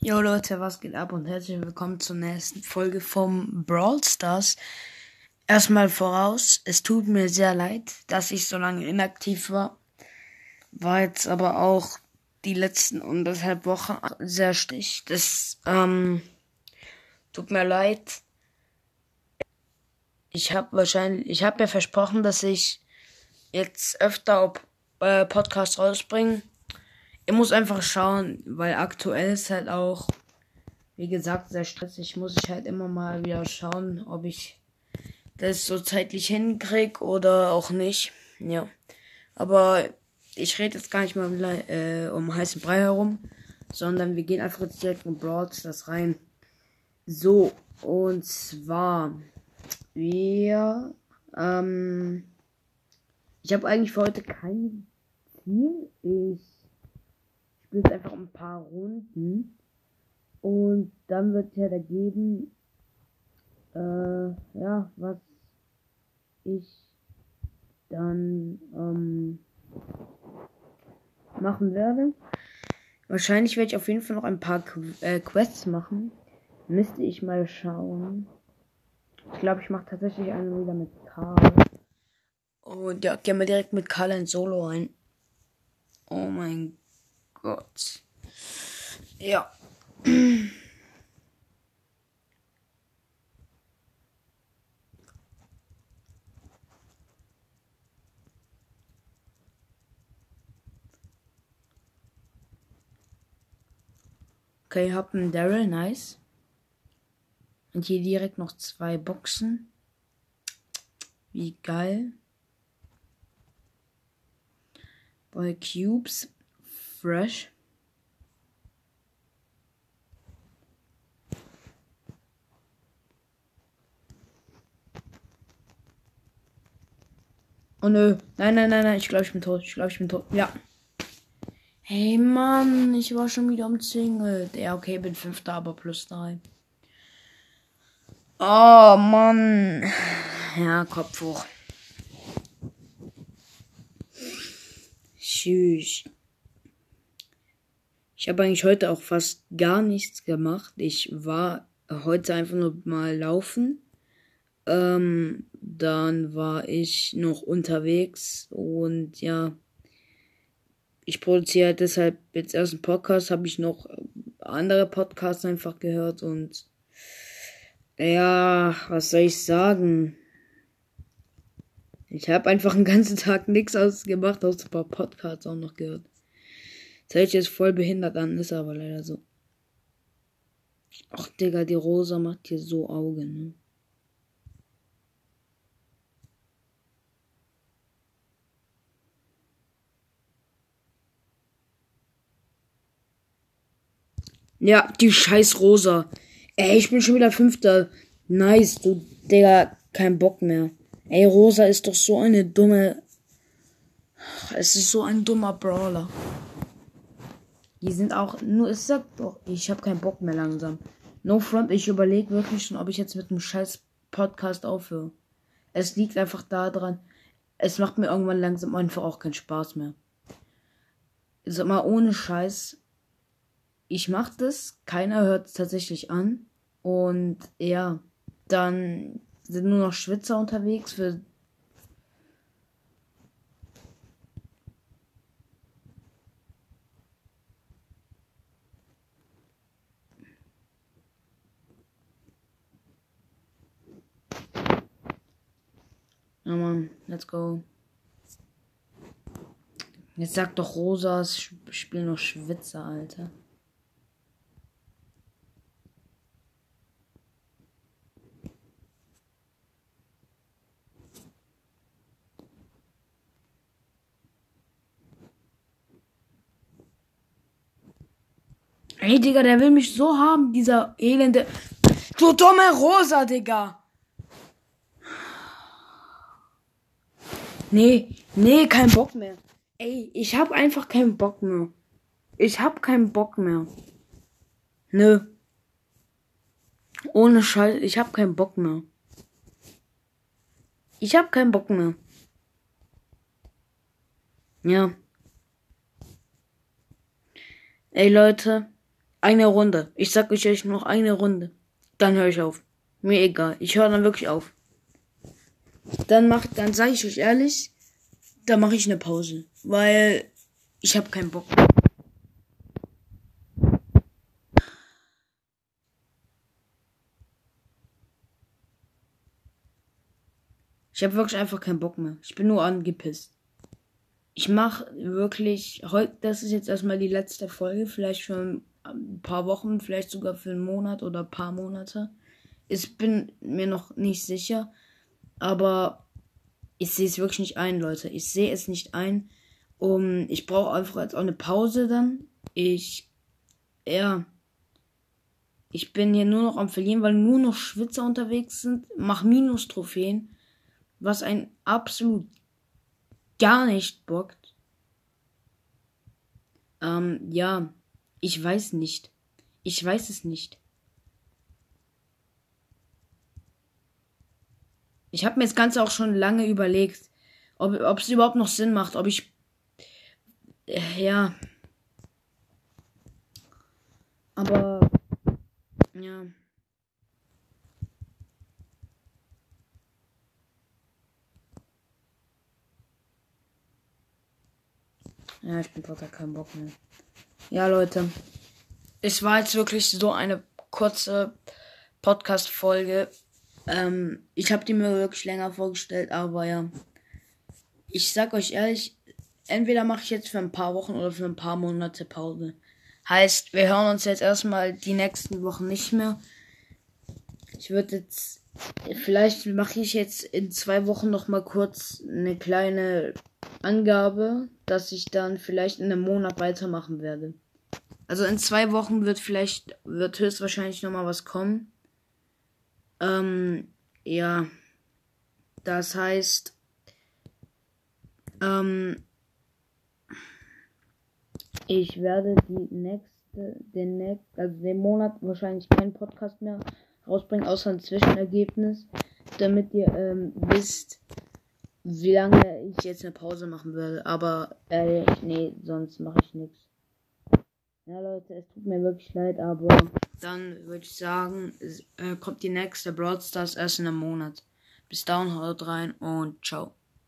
Jo Leute, was geht ab und herzlich willkommen zur nächsten Folge vom Brawl Stars. Erstmal voraus, es tut mir sehr leid, dass ich so lange inaktiv war. War jetzt aber auch die letzten anderthalb Wochen sehr stich. Das ähm, tut mir leid. Ich habe wahrscheinlich, ich habe ja versprochen, dass ich jetzt öfter auf äh, Podcast rausbringe ich muss einfach schauen, weil aktuell ist halt auch, wie gesagt, sehr stressig. Muss ich halt immer mal wieder schauen, ob ich das so zeitlich hinkrieg oder auch nicht. Ja. Aber ich rede jetzt gar nicht mal äh, um heißen Brei herum, sondern wir gehen einfach jetzt direkt in Broads das rein. So, und zwar, wir, ähm, ich habe eigentlich für heute kein Ziel. Ich spiele jetzt einfach ein paar Runden. Und dann wird ja ergeben, äh, ja, was ich dann ähm, machen werde. Wahrscheinlich werde ich auf jeden Fall noch ein paar Qu äh, Quests machen. Müsste ich mal schauen. Ich glaube, ich mache tatsächlich eine wieder mit Karl. Und ja, gehen wir direkt mit Karl in Solo rein. Oh mein Gott. Ja. Okay, hab einen Daryl, nice. Und hier direkt noch zwei Boxen. Wie geil. Bei Cubes fresh. Oh nö. Nein, nein, nein, nein. Ich glaube, ich bin tot. Ich glaube, ich bin tot. Ja. Hey Mann, ich war schon wieder umzingelt. Ja, okay, bin fünfter, aber plus drei. Oh Mann. Ja, Kopf hoch. Tschüss. Ich habe eigentlich heute auch fast gar nichts gemacht. Ich war heute einfach nur mal laufen. Ähm, dann war ich noch unterwegs und ja, ich produziere deshalb jetzt erst einen Podcast, habe ich noch andere Podcasts einfach gehört und ja, was soll ich sagen? Ich habe einfach den ganzen Tag nichts ausgemacht, außer ein paar Podcasts auch noch gehört. Das hört sich jetzt voll behindert an, ist aber leider so. Ach, Digga, die Rosa macht hier so Augen, ne? Ja, die scheiß Rosa. Ey, ich bin schon wieder Fünfter. Nice, du, Digga, kein Bock mehr. Ey, Rosa ist doch so eine dumme. Es ist so ein dummer Brawler. Die sind auch nur, es sagt doch, ich habe keinen Bock mehr langsam. No front, ich überlege wirklich schon, ob ich jetzt mit dem scheiß Podcast aufhöre. Es liegt einfach daran, es macht mir irgendwann langsam einfach auch keinen Spaß mehr. Sag mal, ohne Scheiß. Ich mach das, keiner hört es tatsächlich an. Und ja, dann sind nur noch Schwitzer unterwegs für Ja, Mann, let's go. Jetzt sag doch Rosas, spiel noch Schwitzer, Alter. Ey, Digga, der will mich so haben, dieser elende. Du dumme Rosa, Digga. Nee, nee, kein Bock mehr. Ey, ich hab einfach keinen Bock mehr. Ich hab keinen Bock mehr. Nö. Ohne Scheiß, ich hab keinen Bock mehr. Ich hab keinen Bock mehr. Ja. Ey Leute, Eine Runde. Ich sag euch noch eine Runde. Dann höre ich auf. Mir egal. Ich höre dann wirklich auf. Dann mach, dann sage ich euch ehrlich, da mache ich eine Pause, weil ich habe keinen Bock. Ich habe wirklich einfach keinen Bock mehr. Ich bin nur angepisst. Ich mache wirklich heute, das ist jetzt erstmal die letzte Folge, vielleicht für ein paar Wochen, vielleicht sogar für einen Monat oder ein paar Monate. Ich bin mir noch nicht sicher, aber ich sehe es wirklich nicht ein, Leute. Ich sehe es nicht ein. Um, ich brauche einfach jetzt auch eine Pause dann. Ich, ja, ich bin hier nur noch am Verlieren, weil nur noch Schwitzer unterwegs sind. Mach Minus-Trophäen was ein absolut gar nicht bockt. Ähm, ja, ich weiß nicht. Ich weiß es nicht. Ich habe mir das Ganze auch schon lange überlegt, ob, es überhaupt noch Sinn macht, ob ich. Äh, ja. Aber. Ja. Ja, ich bin total keinen Bock mehr. Ja, Leute. Es war jetzt wirklich so eine kurze Podcast-Folge. Ähm, ich habe die mir wirklich länger vorgestellt, aber ja. Ich sag euch ehrlich, entweder mache ich jetzt für ein paar Wochen oder für ein paar Monate Pause. Heißt, wir hören uns jetzt erstmal die nächsten Wochen nicht mehr. Ich würde jetzt, vielleicht mache ich jetzt in zwei Wochen noch mal kurz eine kleine Angabe, dass ich dann vielleicht in einem Monat weitermachen werde. Also in zwei Wochen wird vielleicht, wird höchstwahrscheinlich nochmal was kommen. Ähm, ja. Das heißt, ähm, ich werde die nächste, den nächsten, also den Monat wahrscheinlich keinen Podcast mehr rausbringen, außer ein Zwischenergebnis, damit ihr ähm, wisst, wie lange ich jetzt eine Pause machen würde. Aber ehrlich, nee, sonst mache ich nichts. Ja, Leute, es tut mir wirklich leid, aber dann würde ich sagen, äh, kommt die nächste Broadstars erst in einem Monat. Bis dahin, haut rein und ciao.